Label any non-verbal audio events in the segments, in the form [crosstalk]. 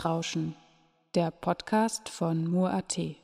Netzrauschen, der Podcast von Mur.at.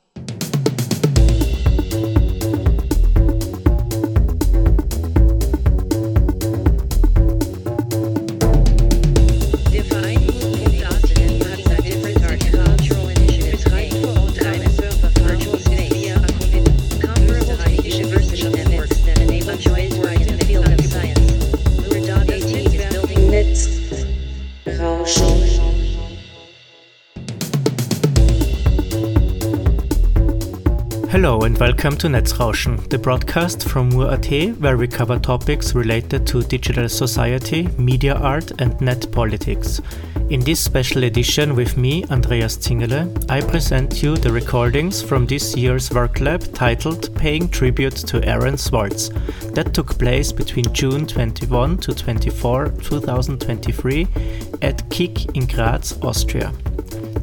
welcome to Netzrauschen, the broadcast from Mur.at where we cover topics related to digital society, media art and net politics. In this special edition with me, Andreas Zingele, I present you the recordings from this year's work lab titled Paying Tribute to Aaron Swartz that took place between June 21 to 24, 2023 at KIG in Graz, Austria.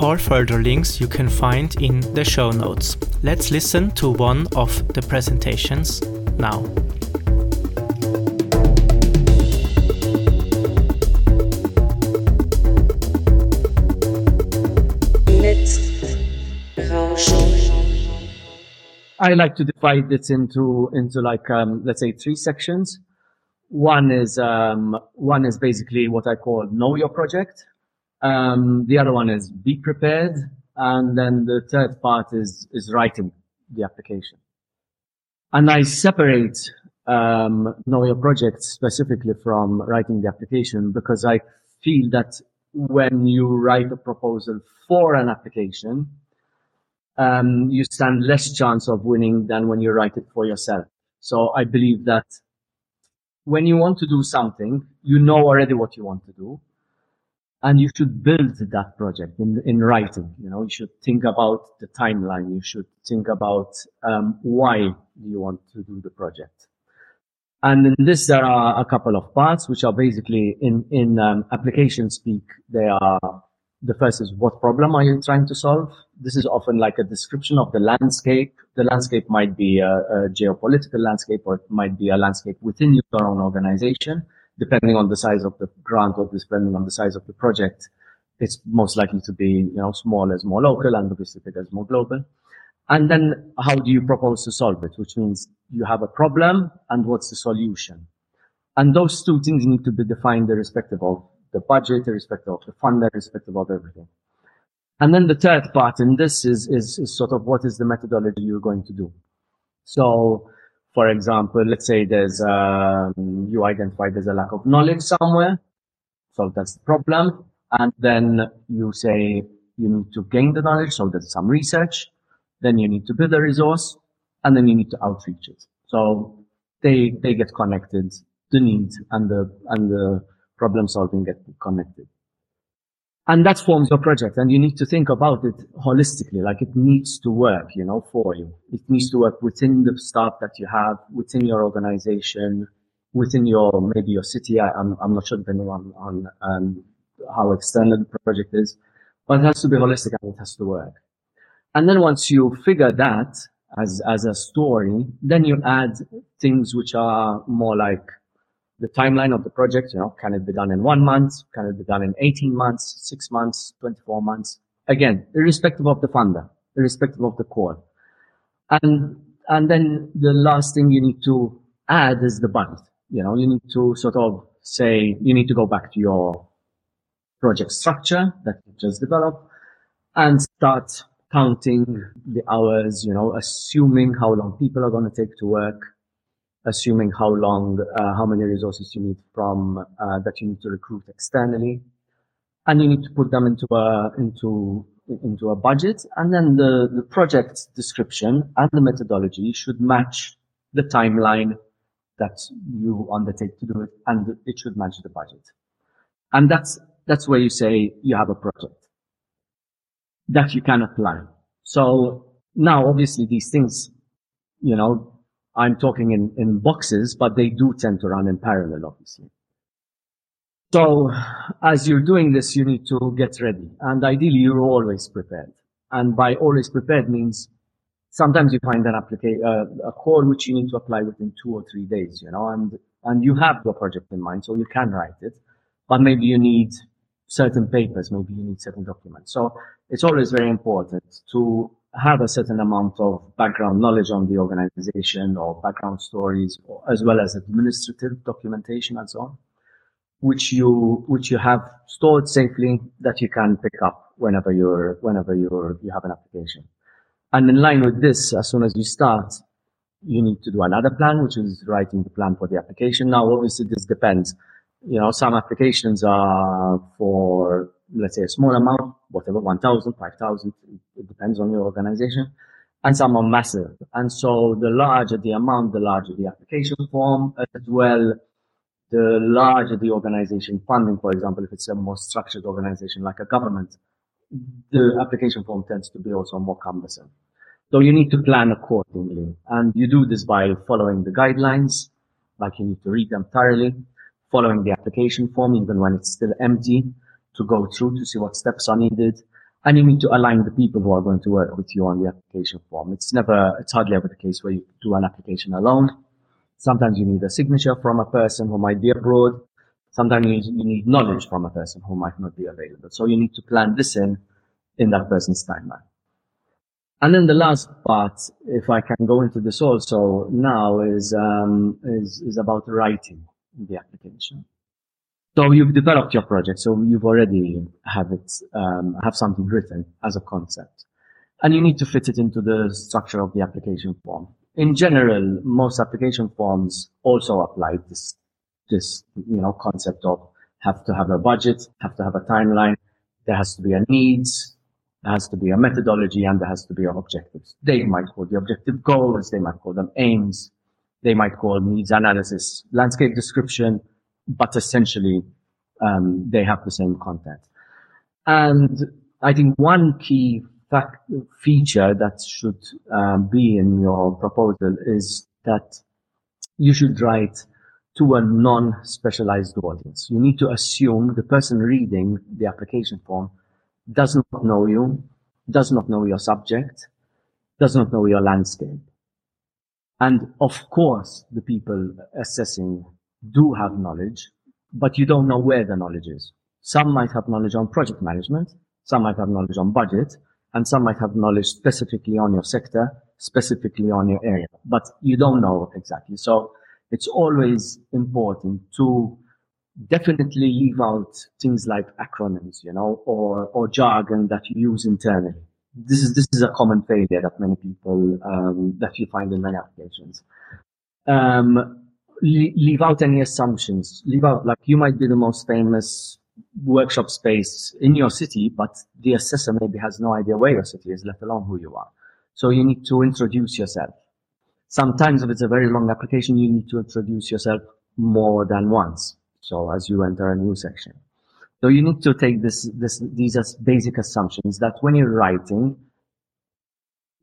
All further links you can find in the show notes. Let's listen to one of the presentations now. I like to divide it into into like um, let's say three sections. One is um, one is basically what I call know your project. Um, the other one is be prepared, and then the third part is is writing the application. And I separate um, know your project specifically from writing the application because I feel that when you write a proposal for an application, um, you stand less chance of winning than when you write it for yourself. So I believe that when you want to do something, you know already what you want to do. And you should build that project in, in writing. You know, you should think about the timeline. You should think about um, why you want to do the project. And in this, there are a couple of parts, which are basically in, in um, application speak. They are, the first is what problem are you trying to solve? This is often like a description of the landscape. The landscape might be a, a geopolitical landscape or it might be a landscape within your own organization, depending on the size of the grant or depending on the size of the project. It's most likely to be, you know, small as more local and obviously big as more global. And then how do you propose to solve it? Which means you have a problem and what's the solution? And those two things need to be defined irrespective of the budget, irrespective of the fund, irrespective of everything. And then the third part in this is, is, is sort of what is the methodology you're going to do. So, for example, let's say there's, um, you identify there's a lack of knowledge somewhere. So that's the problem. And then you say you need to gain the knowledge. So there's some research. Then you need to build a resource and then you need to outreach it. So they, they get connected. The need and the, and the problem solving get connected. And that forms your project. And you need to think about it holistically, like it needs to work, you know, for you. It needs to work within the staff that you have, within your organization, within your, maybe your city. I, I'm, I'm not sure depending on, on, um, how external the project is, but it has to be holistic and it has to work. And then once you figure that as, as a story, then you add things which are more like the timeline of the project, you know, can it be done in one month? Can it be done in 18 months, six months, 24 months? Again, irrespective of the funder, irrespective of the core. And, and then the last thing you need to add is the budget. You know, you need to sort of say, you need to go back to your project structure that you just developed and start counting the hours, you know, assuming how long people are going to take to work, assuming how long, uh, how many resources you need from uh, that you need to recruit externally, and you need to put them into a into into a budget, and then the the project description and the methodology should match the timeline that you undertake to do it, and it should match the budget, and that's that's where you say you have a project that you can apply. So now, obviously, these things, you know, I'm talking in, in boxes, but they do tend to run in parallel, obviously. So as you're doing this, you need to get ready. And ideally, you're always prepared. And by always prepared means sometimes you find an application, uh, a call which you need to apply within two or three days, you know, and, and you have your project in mind, so you can write it, but maybe you need certain papers, maybe you need certain documents. So it's always very important to have a certain amount of background knowledge on the organization or background stories, or, as well as administrative documentation and so on, which you which you have stored safely that you can pick up whenever you're whenever you're you have an application. And in line with this, as soon as you start, you need to do another plan, which is writing the plan for the application. Now, obviously, this depends. You know, some applications are for let's say a small amount, whatever, 1,000, 5,000, it depends on your organization. And some are massive. And so the larger the amount, the larger the application form as well. The larger the organization funding, for example, if it's a more structured organization like a government, the application form tends to be also more cumbersome. So you need to plan accordingly. And you do this by following the guidelines, like you need to read them thoroughly, following the application form, even when it's still empty, to go through to see what steps are needed. And you need to align the people who are going to work with you on the application form. It's never, it's hardly ever the case where you do an application alone. Sometimes you need a signature from a person who might be abroad. Sometimes you need, you need knowledge from a person who might not be available. So you need to plan this in, in that person's timeline. And then the last part, if I can go into this also now, is um, is is about writing the application. So you've developed your project, so you've already have it, um, have something written as a concept. And you need to fit it into the structure of the application form. In general, most application forms also apply this, this, you know, concept of have to have a budget, have to have a timeline, there has to be a needs, there has to be a methodology, and there has to be an objectives. They might call the objective goals, they might call them aims, they might call needs analysis, landscape description, but essentially um, they have the same content. And I think one key fact, feature that should um, be in your proposal is that you should write to a non-specialized audience. You need to assume the person reading the application form does not know you, does not know your subject, does not know your landscape. And of course, the people assessing do have knowledge, but you don't know where the knowledge is. Some might have knowledge on project management, some might have knowledge on budget, and some might have knowledge specifically on your sector, specifically on your area, but you don't know exactly. So it's always important to definitely leave out things like acronyms, you know, or, or jargon that you use internally. This is, this is a common failure that many people, um, that you find in many applications. Um, leave out any assumptions. Leave out, like, you might be the most famous workshop space in your city, but the assessor maybe has no idea where your city is, let alone who you are. So you need to introduce yourself. Sometimes if it's a very long application, you need to introduce yourself more than once. So as you enter a new section. So you need to take this, this, these as basic assumptions that when you're writing,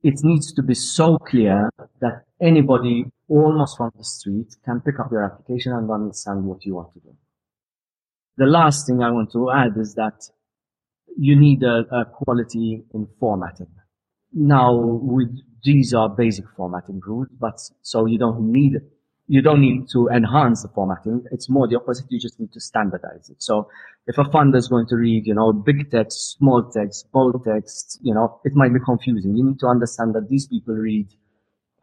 it needs to be so clear that anybody almost from the street can pick up your application and understand what you want to do. The last thing I want to add is that you need a, a quality in formatting. Now, with, these are basic formatting rules, but so you don't need you don't need to enhance the formatting. It's more the opposite. You just need to standardize it. So if a funder is going to read, you know, big text, small text, bold text, you know, it might be confusing. You need to understand that these people read,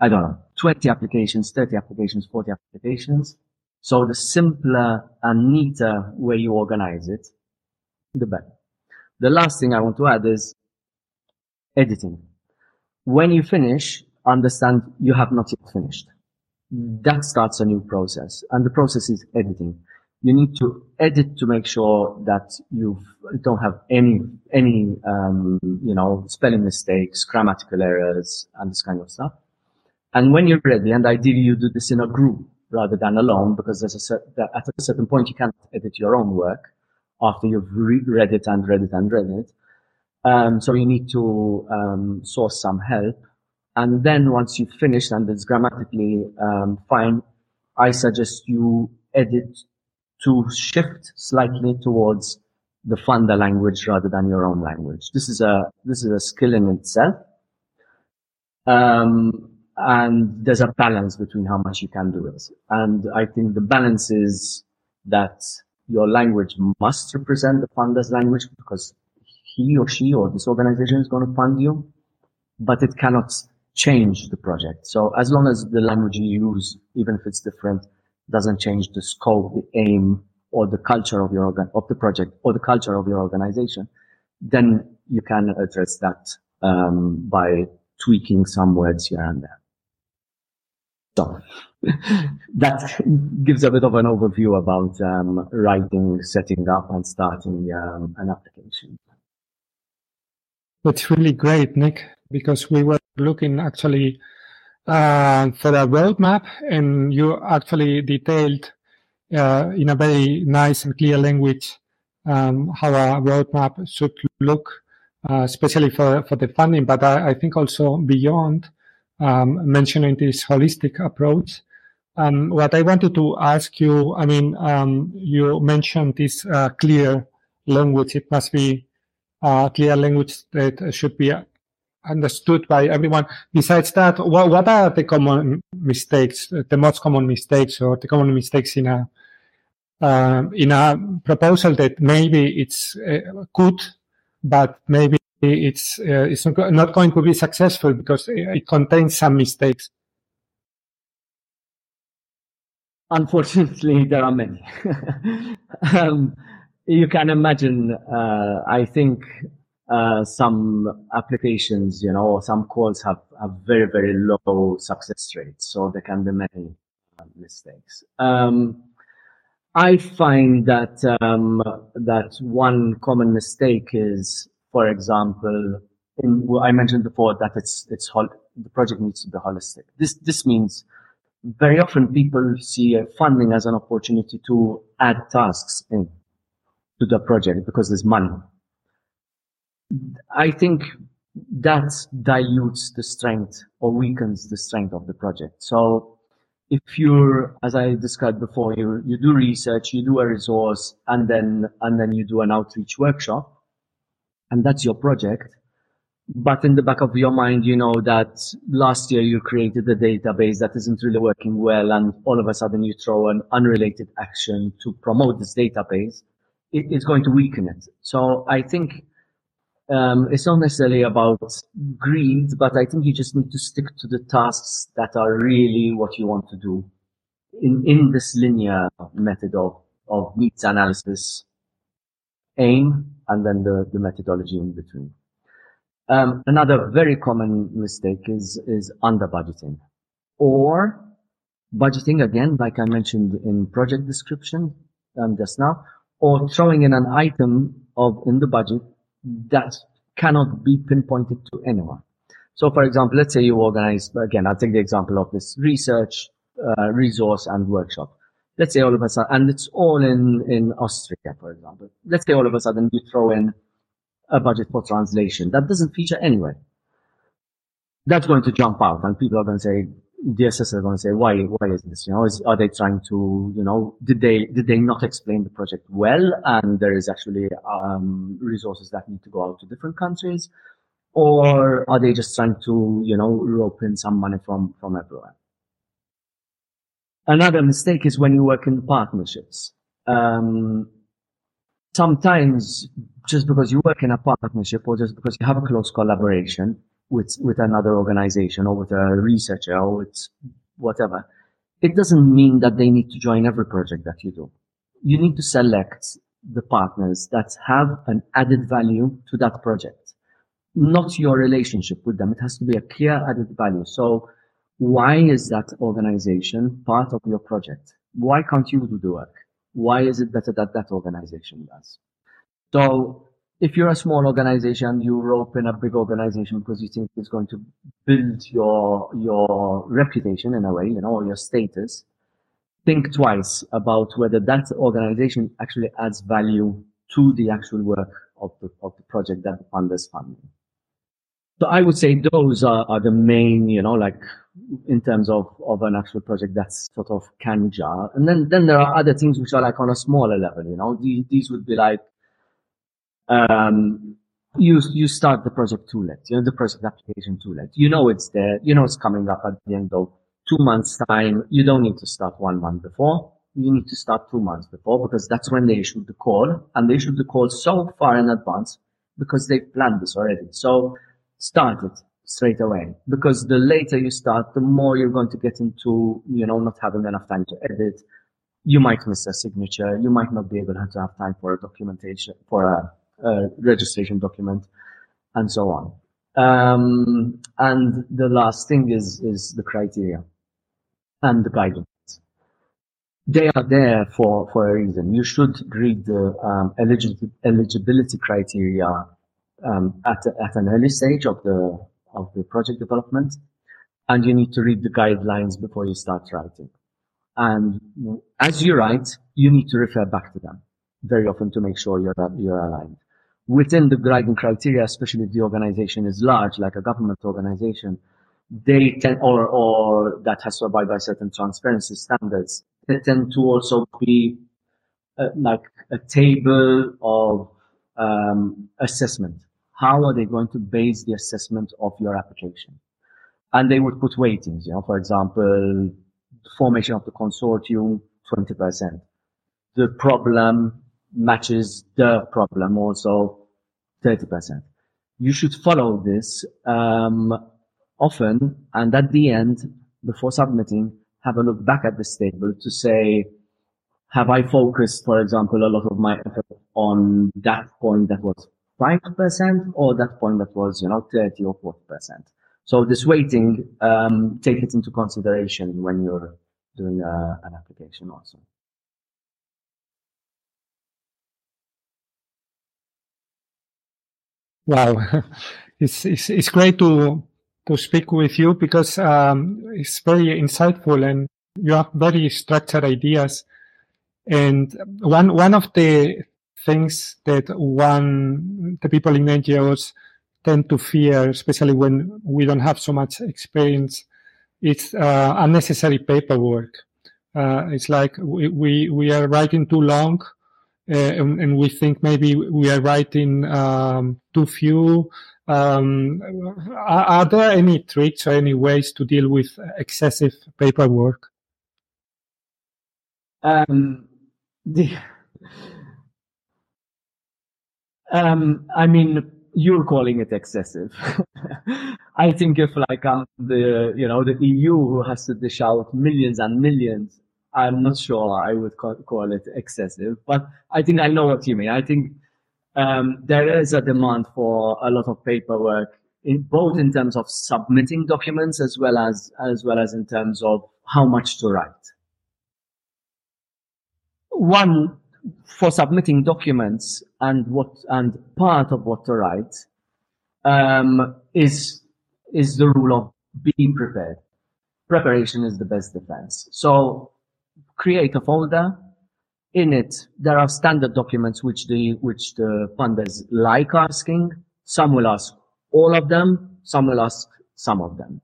I don't know, 20 applications, 30 applications, 40 applications. So the simpler and neater way you organize it, the better. The last thing I want to add is editing. When you finish, understand you have not yet finished. That starts a new process and the process is editing. You need to edit to make sure that you don't have any, any, um, you know, spelling mistakes, grammatical errors and this kind of stuff. And when you're ready, and ideally you do this in a group rather than alone, because there's a at a certain point you can't edit your own work after you've re- read it and read it and read it. Um, so you need to um, source some help. And then once you've finished and it's grammatically um, fine, I suggest you edit to shift slightly towards the Fanda language rather than your own language. This is a this is a skill in itself. Um, and there's a balance between how much you can do it. And I think the balance is that your language must represent the funder's language because he or she or this organization is going to fund you, but it cannot change the project. So as long as the language you use, even if it's different, doesn't change the scope, the aim, or the culture of your organ, of the project, or the culture of your organization, then you can address that um, by tweaking some words here and there. So that gives a bit of an overview about um, writing, setting up, and starting um, an application. That's really great, Nick, because we were looking actually uh, for a roadmap, and you actually detailed uh, in a very nice and clear language um, how a roadmap should look, uh, especially for, for the funding, but I, I think also beyond um, mentioning this holistic approach. Um, what I wanted to ask you, I mean, um, you mentioned this uh, clear language. It must be a clear language that should be understood by everyone. Besides that, what, what are the common mistakes, the most common mistakes or the common mistakes in a, uh, in a proposal that maybe it's uh, good, but maybe it's, uh, it's not going to be successful because it contains some mistakes? Unfortunately, there are many. [laughs] um, you can imagine, uh, I think uh, some applications, you know, some calls have, have very, very low success rates. So there can be many uh, mistakes. Um, I find that, um, that one common mistake is, for example, in, well, I mentioned before that it's, it's, hol- the project needs to be holistic. This, this means very often people see funding as an opportunity to add tasks in to the project because there's money. I think that dilutes the strength or weakens the strength of the project. So if you're, as I described before, you, you do research, you do a resource, and then, and then you do an outreach workshop, and that's your project. But in the back of your mind, you know that last year you created a database that isn't really working well, and all of a sudden you throw an unrelated action to promote this database. It, it's going to weaken it. So I think um, it's not necessarily about greed, but I think you just need to stick to the tasks that are really what you want to do in, in this linear method of, of needs analysis, aim, and then the, the methodology in between. Um, another very common mistake is, is under budgeting or budgeting again, like I mentioned in project description um, just now, or throwing in an item of in the budget that cannot be pinpointed to anyone. So for example, let's say you organize, again, I'll take the example of this research, uh, resource and workshop. Let's say all of a sudden, and it's all in, in Austria, for example. Let's say all of a sudden you throw in a budget for translation that doesn't feature anywhere. That's going to jump out and people are going to say, DSS are going to say, why, why is this? You know, is, are they trying to, you know, did they, did they not explain the project well? And there is actually, um, resources that need to go out to different countries. Or are they just trying to, you know, rope in some money from, from everywhere? Another mistake is when you work in partnerships. Um, sometimes just because you work in a partnership or just because you have a close collaboration, with with another organization or with a researcher or with whatever, it doesn't mean that they need to join every project that you do. You need to select the partners that have an added value to that project. not your relationship with them. It has to be a clear added value. So why is that organization part of your project? Why can't you do the work? Why is it better that that organization does? So if you're a small organization, you open a big organization because you think it's going to build your, your reputation in a way, you know, or your status. Think twice about whether that organization actually adds value to the actual work of the, of the project that the funders fund. So I would say those are, are the main, you know, like in terms of, of an actual project that's sort of can jar. And then, then there are other things which are like on a smaller level, you know, these, these would be like, um, you, you start the project too late, you know, the project application too late. You know, it's there, you know, it's coming up at the end of two months time. You don't need to start one month before. You need to start two months before because that's when they issued the call and they issued the call so far in advance because they planned this already. So start it straight away because the later you start, the more you're going to get into, you know, not having enough time to edit. You might miss a signature. You might not be able to have time for a documentation, for a, a registration document and so on. Um, and the last thing is, is the criteria and the guidelines. They are there for, for a reason. You should read the um, eligibility criteria um, at, at an early stage of the of the project development, and you need to read the guidelines before you start writing. And as you write, you need to refer back to them very often to make sure you're you're aligned. Within the guiding criteria, especially if the organization is large, like a government organization, they tend, or, or that has to abide by certain transparency standards, they tend to also be uh, like a table of um, assessment how are they going to base the assessment of your application? And they would put weightings, you know, for example, formation of the consortium, 20%. The problem matches the problem also 30%. You should follow this, um, often and at the end, before submitting, have a look back at this table to say, have I focused, for example, a lot of my effort on that point that was 5% or that point that was, you know, 30 or 40%. So this weighting, um, take it into consideration when you're doing uh, an application also. Wow, [laughs] it's, it's, it's great to, to speak with you because um, it's very insightful and you have very structured ideas. And one, one of the things that one, the people in NGOs tend to fear, especially when we don't have so much experience, it's uh, unnecessary paperwork. Uh, it's like we, we, we are writing too long uh, and, and, we think maybe we are writing um, too few. Um, are, are, there any tricks or any ways to deal with excessive paperwork? Um, [laughs] the, um, I mean, you're calling it excessive. [laughs] I think if like the, you know, the EU who has to dish out millions and millions, I'm not sure I would call, call it excessive, but I think I know what you mean. I think, um, there is a demand for a lot of paperwork in both in terms of submitting documents as well as, as well as in terms of how much to write. One for submitting documents and what and part of what to write um, is is the rule of being prepared. Preparation is the best defense. So create a folder. In it, there are standard documents which the which the funders like asking. Some will ask all of them. Some will ask some of them.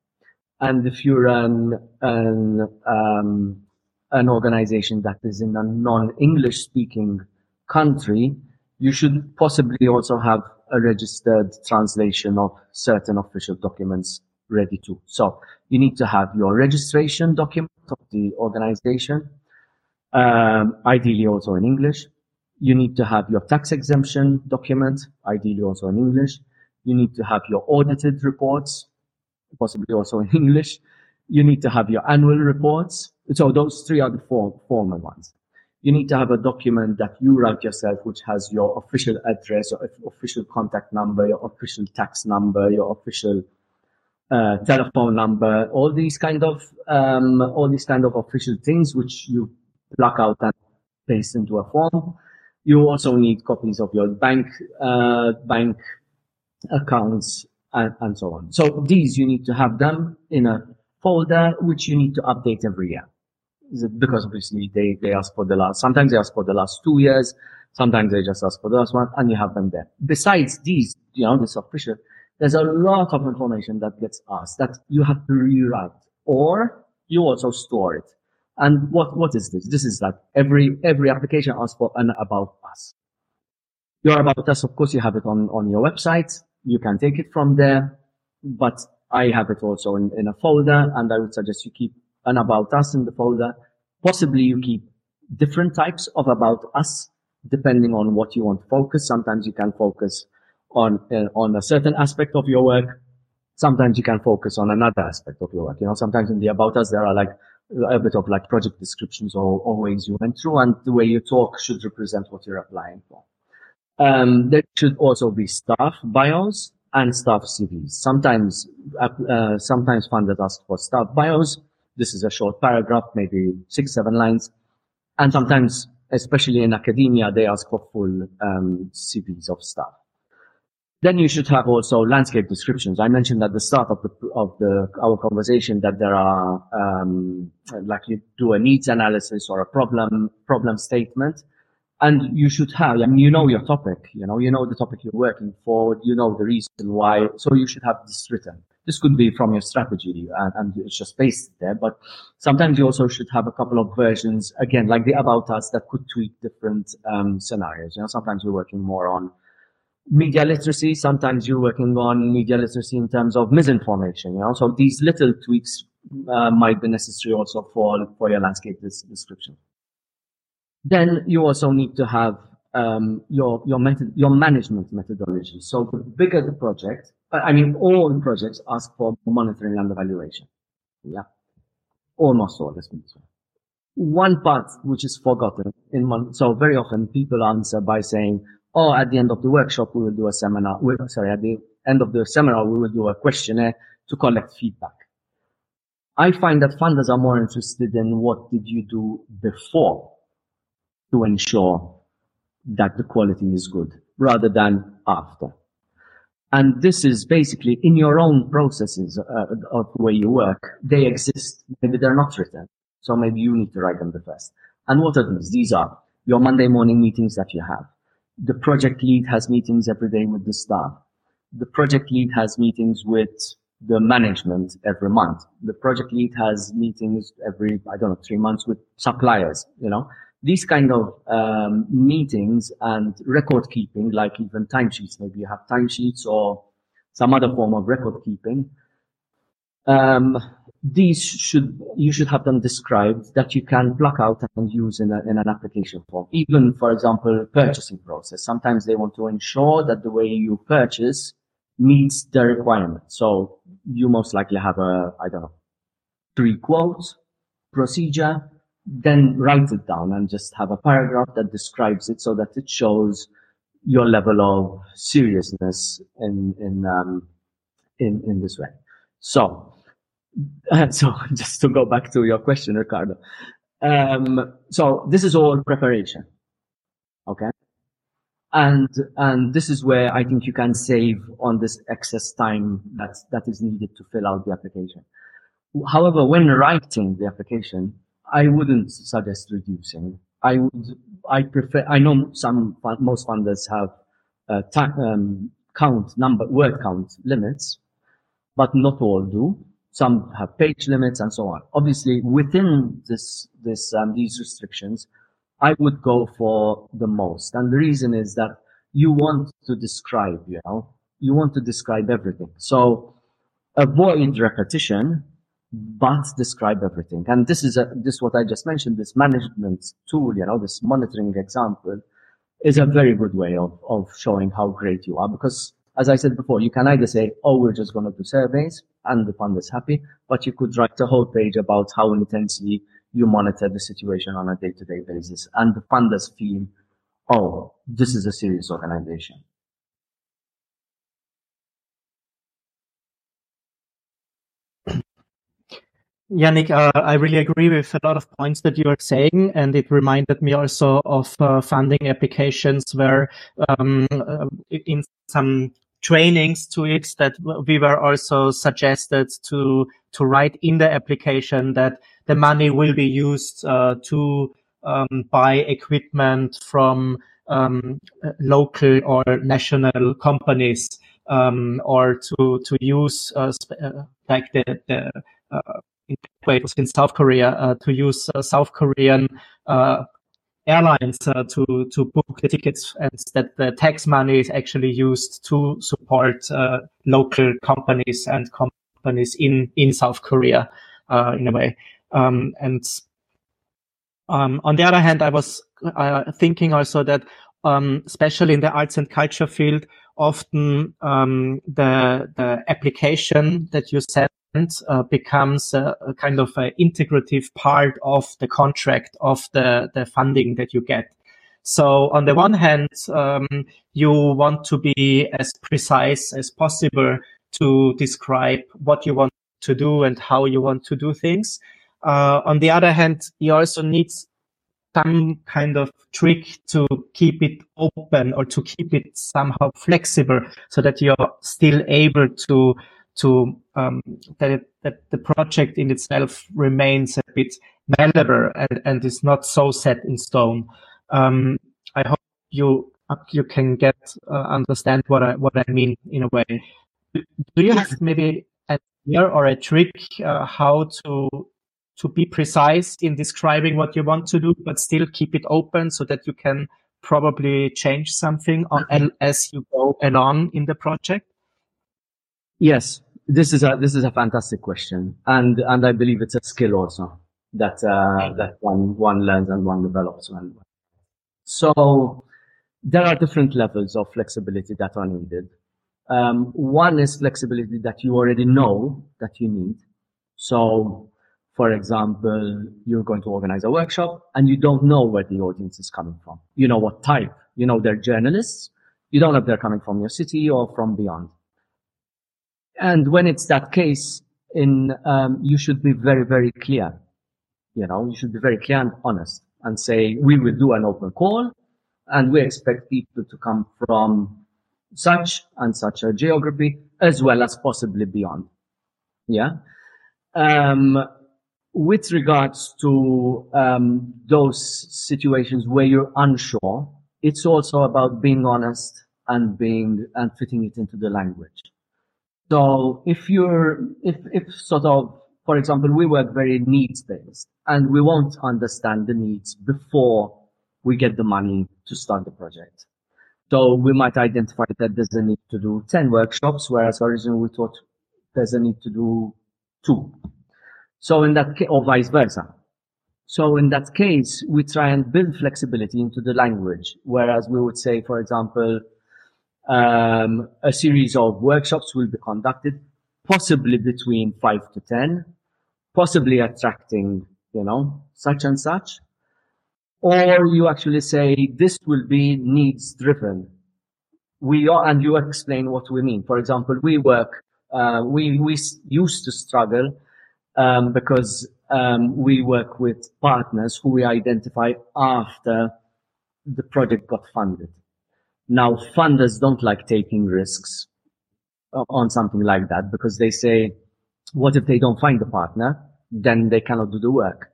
And if you run an um, an organization that is in a non-English speaking country, you should possibly also have a registered translation of certain official documents ready too. So you need to have your registration document of the organization, um, ideally also in English. You need to have your tax exemption document, ideally also in English. You need to have your audited reports, possibly also in [laughs] English. You need to have your annual reports. So those three are the four formal ones. You need to have a document that you write yourself, which has your official address, your official contact number, your official tax number, your official uh, telephone number, all these kind of um, all these kind of official things which you pluck out and paste into a form. You also need copies of your bank uh, bank accounts and, and so on. So these you need to have them in a folder which you need to update every year because obviously they, they ask for the last, sometimes they ask for the last two years, sometimes they just ask for the last one, and you have them there. Besides these, you know, this official, there's a lot of information that gets asked that you have to rewrite or you also store it. And what, what is this? This is that every, every application asks for an about us. Your about us, of course, you have it on, on your website. You can take it from there, but I have it also in, in a folder and I would suggest you keep an about us in the folder. Possibly you keep different types of about us depending on what you want to focus. Sometimes you can focus on, uh, on a certain aspect of your work. Sometimes you can focus on another aspect of your work. You know, sometimes in the about us, there are like a bit of like project descriptions or, or ways you went through and the way you talk should represent what you're applying for. Um, there should also be staff bios and staff CVs. Sometimes, uh, sometimes funders ask for staff bios. This is a short paragraph, maybe six, seven lines. And sometimes, especially in academia, they ask for full um, CVs of staff. Then you should have also landscape descriptions. I mentioned at the start of the of the our conversation that there are um, like you do a needs analysis or a problem problem statement, and you should have. I mean, you know your topic. You know, you know the topic you're working for. You know the reason why. So you should have this written. This could be from your strategy and, and it's just based there, but sometimes you also should have a couple of versions, again, like the about us that could tweak different um, scenarios. You know, sometimes you're working more on media literacy. Sometimes you're working on media literacy in terms of misinformation, you know, so these little tweaks uh, might be necessary also for, for your landscape description. Then you also need to have um, your your method your management methodology. So the bigger the project, I mean, all projects ask for monitoring and evaluation. Yeah, almost all. Let's. One part which is forgotten in one, so very often people answer by saying, "Oh, at the end of the workshop we will do a seminar." We, sorry, at the end of the seminar we will do a questionnaire to collect feedback. I find that funders are more interested in what did you do before to ensure that the quality is good rather than after. And this is basically in your own processes uh, of the way you work. They exist. Maybe they're not written. So maybe you need to write them the first. And what are these? These are your Monday morning meetings that you have. The project lead has meetings every day with the staff. The project lead has meetings with the management every month. The project lead has meetings every, I don't know, three months with suppliers, you know these kind of um, meetings and record keeping, like even timesheets, maybe you have timesheets or some other form of record keeping. Um, these should you should have them described that you can pluck out and use in, a, in an application form. Even, for example, purchasing process. Sometimes they want to ensure that the way you purchase meets the requirement. So you most likely have a I don't know three quotes procedure then write it down and just have a paragraph that describes it so that it shows your level of seriousness in in um, in in this way. So, [laughs] so just to go back to your question, Ricardo. Um, so this is all preparation, okay, and and this is where I think you can save on this excess time that that is needed to fill out the application. However, when writing the application, I wouldn't suggest reducing. I would, I prefer, I know some, most funders have uh, um, count number, word count limits, but not all do. Some have page limits and so on. Obviously, within this, this, um, these restrictions, I would go for the most. And the reason is that you want to describe, you know, you want to describe everything. So avoid repetition but describe everything. And this is a, this what I just mentioned, this management tool, you know, this monitoring example is a very good way of, of showing how great you are because as I said before, you can either say, oh, we're just going to do surveys and the fund is happy, but you could write a whole page about how intensely you monitor the situation on a day-to-day basis, and the funders feel, oh, this is a serious organization. Yannick, uh, I really agree with a lot of points that you are saying, and it reminded me also of uh, funding applications where um, uh, in some trainings to it that we were also suggested to to write in the application that the money will be used uh, to um, buy equipment from um, local or national companies um, or to to use uh, uh like the, the uh, in South Korea uh, to use uh, South Korean uh, airlines uh, to to book the tickets, and that the tax money is actually used to support uh, local companies and companies in in South Korea uh, in a way. Um, and um, on the other hand, I was thinking also that, um, especially in the arts and culture field, often um, the the application that you send uh, becomes a, a, kind of an integrative part of the contract of the, the funding that you get. So on the one hand, um, you want to be as precise as possible to describe what you want to do and how you want to do things. Uh, on the other hand, you also need some kind of trick to keep it open or to keep it somehow flexible so that you're still able to to um, that it, that the project in itself remains a bit malleable and, and is not so set in stone. Um, I hope you you can get uh, understand what I what I mean in a way. Do you have maybe a idea or a trick uh, how to to be precise in describing what you want to do, but still keep it open so that you can probably change something on, as you go along in the project? Yes, this is a this is a fantastic question, and and I believe it's a skill also that uh, that one one learns and one develops. So there are different levels of flexibility that are needed. Um, one is flexibility that you already know that you need. So, for example, you're going to organize a workshop and you don't know where the audience is coming from. You know what type. You know they're journalists. You don't know if they're coming from your city or from beyond. And when it's that case, in um, you should be very, very clear. You know, you should be very clear and honest and say, we will do an open call and we expect people to come from such and such a geography as well as possibly beyond. Yeah. Um, with regards to um, those situations where you're unsure, it's also about being honest and being and fitting it into the language. So if you're, if, if sort of, for example, we work very needs based and we won't understand the needs before we get the money to start the project. So we might identify that there's a need to do 10 workshops, whereas originally we thought there's a need to do two. So in that case, or vice versa. So in that case, we try and build flexibility into the language, whereas we would say, for example, um, a series of workshops will be conducted, possibly between five to 10, possibly attracting, you know, such and such. Or you actually say this will be needs driven. We are, and you explain what we mean. For example, we work, uh, we, we used to struggle, um, because, um, we work with partners who we identify after the project got funded. Now, funders don't like taking risks on something like that because they say, what if they don't find a partner? Then they cannot do the work.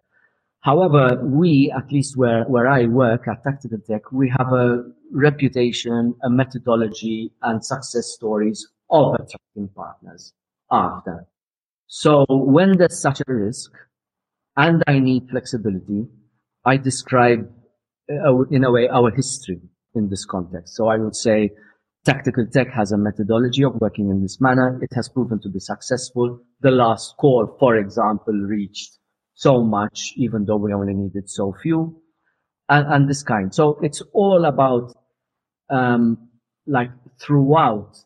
However, we, at least where, where I work at Tactical Tech, we have a reputation, a methodology and success stories of attracting partners after. So when there's such a risk and I need flexibility, I describe uh, in a way our history in this context. So I would say tactical tech has a methodology of working in this manner. It has proven to be successful. The last call, for example, reached so much, even though we only needed so few and, and this kind. So it's all about, um, like throughout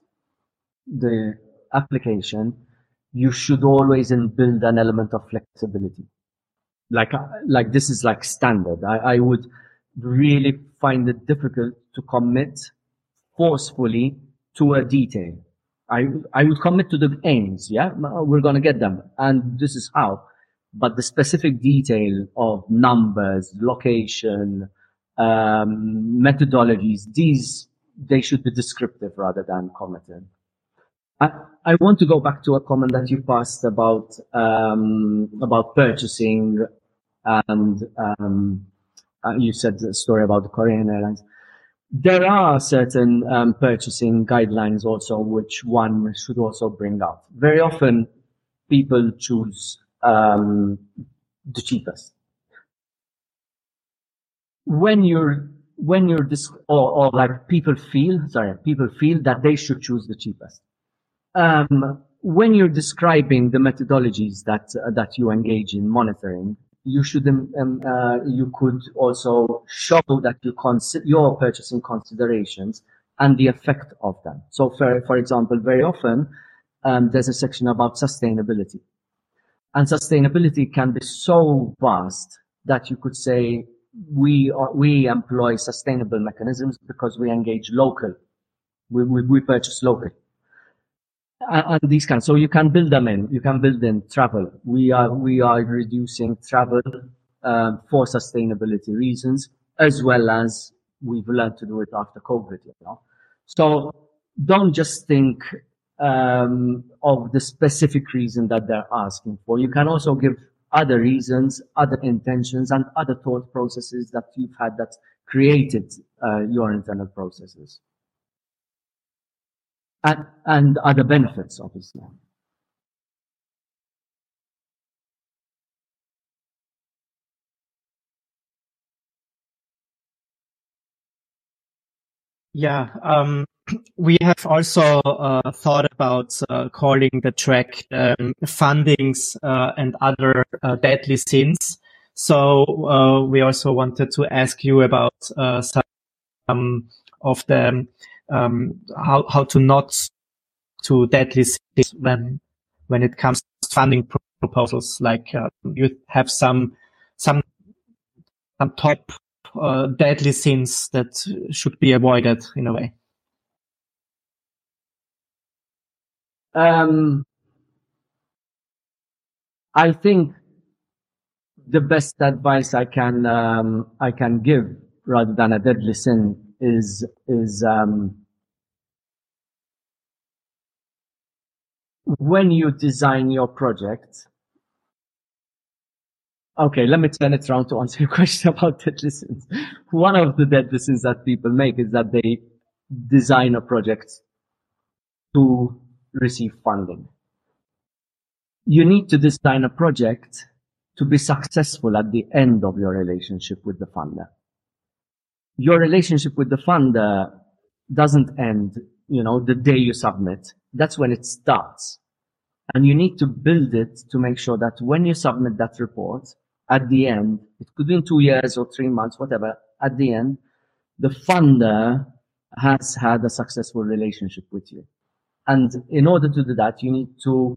the application, you should always build an element of flexibility. like uh, like this is like standard. I, I would really find it difficult to commit forcefully to a detail. I I would commit to the aims. Yeah, we're gonna get them, and this is how. But the specific detail of numbers, location, um, methodologies, these they should be descriptive rather than committed. I, I want to go back to a comment that you passed about um, about purchasing, and um, uh, you said the story about the Korean Airlines. There are certain um, purchasing guidelines also, which one should also bring out. Very often, people choose um, the cheapest. When you're when you're this or, or like people feel sorry people feel that they should choose the cheapest um, when you're describing the methodologies that uh, that you engage in monitoring, you should um, uh, you could also show that you consider your purchasing considerations and the effect of them. So, for for example, very often um, there's a section about sustainability, and sustainability can be so vast that you could say we are, we employ sustainable mechanisms because we engage local, we, we, we purchase locally and, these kinds. So you can build them in. You can build in travel. We are we are reducing travel um, for sustainability reasons, as well as we've learned to do it after COVID. You know, so don't just think um, of the specific reason that they're asking for. You can also give other reasons, other intentions, and other thought processes that you've had that created uh, your internal processes and, and other benefits, obviously. Yeah, um, [clears throat] we have also uh, thought about uh, calling the track um, fundings uh, and other uh, deadly sins. So uh, we also wanted to ask you about uh, some of the um, how how to not to deadly sins when when it comes to funding pro- proposals. Like uh, you have some some some top uh, deadly sins that should be avoided in a way. Um, I think the best advice I can um, I can give rather than a deadly sin is is um, when you design your project. Okay, let me turn it around to answer your [laughs] question about deadly sins. One of the deadly sins that people make is that they design a project to receive funding. You need to design a project to be successful at the end of your relationship with the funder your relationship with the funder doesn't end, you know, the day you submit. That's when it starts. And you need to build it to make sure that when you submit that report, at the end, it could be in two years or three months, whatever, at the end, the funder has had a successful relationship with you. And in order to do that, you need to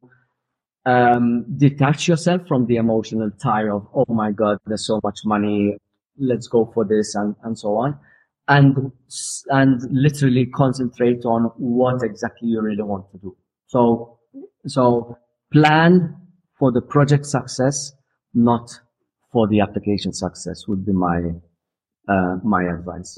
um, detach yourself from the emotional tie of, oh my God, there's so much money let's go for this and, and so on. And, and literally concentrate on what exactly you really want to do. So, so plan for the project success, not for the application success would be my, uh, my advice.